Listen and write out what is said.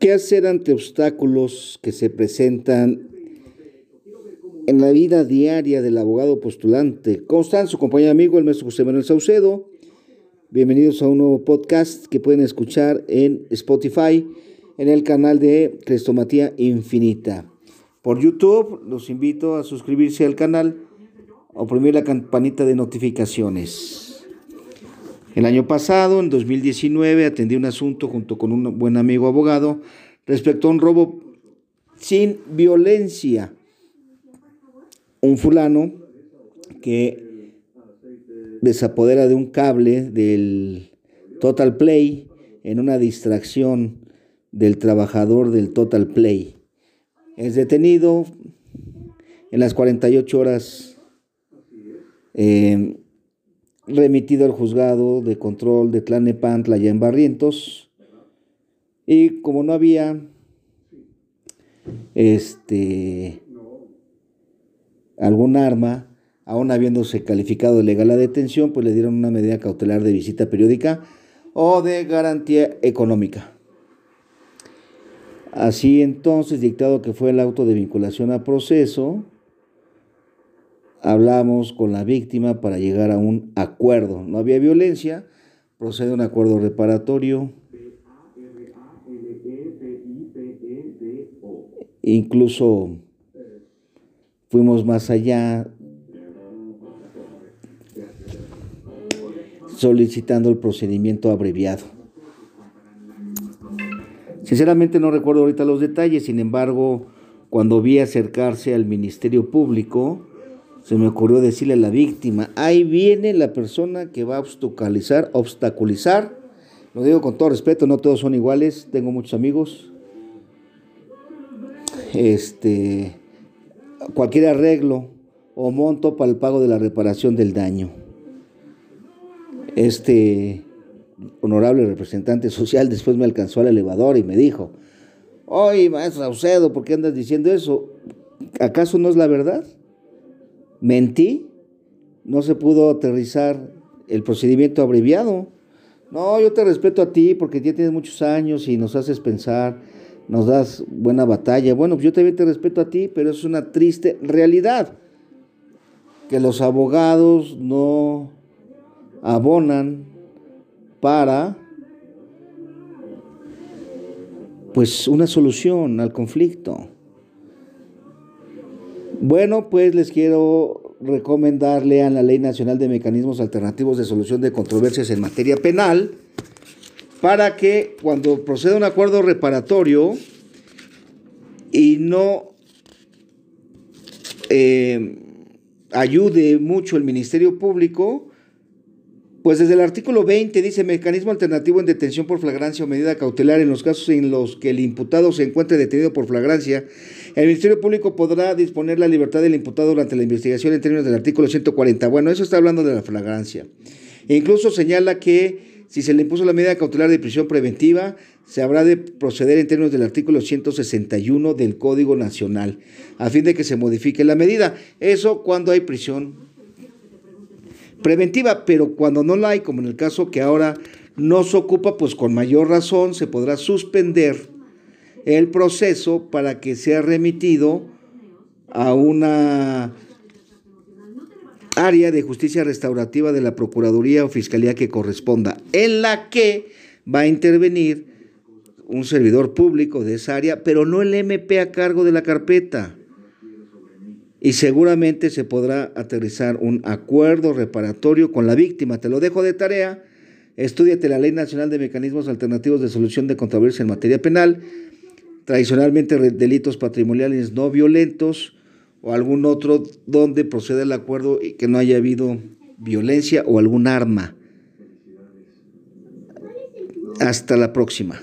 ¿Qué hacer ante obstáculos que se presentan en la vida diaria del abogado postulante? ¿Cómo están? Su compañero amigo, el maestro José Manuel Saucedo. Bienvenidos a un nuevo podcast que pueden escuchar en Spotify, en el canal de Crestomatía Infinita. Por YouTube, los invito a suscribirse al canal, oprimir la campanita de notificaciones. El año pasado, en 2019, atendí un asunto junto con un buen amigo abogado respecto a un robo sin violencia. Un fulano que desapodera de un cable del Total Play en una distracción del trabajador del Total Play. Es detenido en las 48 horas, eh, remitido al juzgado de control de Tlanepantla allá en Barrientos. Y como no había este algún arma, aún habiéndose calificado legal la detención, pues le dieron una medida cautelar de visita periódica o de garantía económica. Así entonces, dictado que fue el auto de vinculación a proceso, hablamos con la víctima para llegar a un acuerdo. No había violencia, procede un acuerdo reparatorio. Incluso fuimos más allá solicitando el procedimiento abreviado. Sinceramente no recuerdo ahorita los detalles, sin embargo, cuando vi acercarse al Ministerio Público, se me ocurrió decirle a la víctima, ahí viene la persona que va a obstaculizar, obstaculizar, lo digo con todo respeto, no todos son iguales, tengo muchos amigos, este, cualquier arreglo o monto para el pago de la reparación del daño. Este honorable representante social después me alcanzó al elevador y me dijo, oye, maestro Saucedo, ¿por qué andas diciendo eso? ¿Acaso no es la verdad? ¿Mentí? ¿No se pudo aterrizar el procedimiento abreviado? No, yo te respeto a ti porque ya tienes muchos años y nos haces pensar, nos das buena batalla. Bueno, pues yo también te respeto a ti, pero es una triste realidad que los abogados no abonan para pues una solución al conflicto. Bueno, pues les quiero recomendarle a la Ley Nacional de Mecanismos Alternativos de Solución de Controversias en materia penal para que cuando proceda un acuerdo reparatorio y no eh, ayude mucho el Ministerio Público, pues desde el artículo 20 dice mecanismo alternativo en detención por flagrancia o medida cautelar en los casos en los que el imputado se encuentre detenido por flagrancia. El Ministerio Público podrá disponer la libertad del imputado durante la investigación en términos del artículo 140. Bueno, eso está hablando de la flagrancia. E incluso señala que si se le impuso la medida cautelar de prisión preventiva, se habrá de proceder en términos del artículo 161 del Código Nacional, a fin de que se modifique la medida. Eso cuando hay prisión preventiva, pero cuando no la hay, como en el caso que ahora no se ocupa, pues con mayor razón se podrá suspender el proceso para que sea remitido a una área de justicia restaurativa de la Procuraduría o Fiscalía que corresponda, en la que va a intervenir un servidor público de esa área, pero no el MP a cargo de la carpeta y seguramente se podrá aterrizar un acuerdo reparatorio con la víctima. Te lo dejo de tarea. Estudiate la Ley Nacional de Mecanismos Alternativos de Solución de Controversia en materia penal, tradicionalmente delitos patrimoniales no violentos o algún otro donde proceda el acuerdo y que no haya habido violencia o algún arma. Hasta la próxima.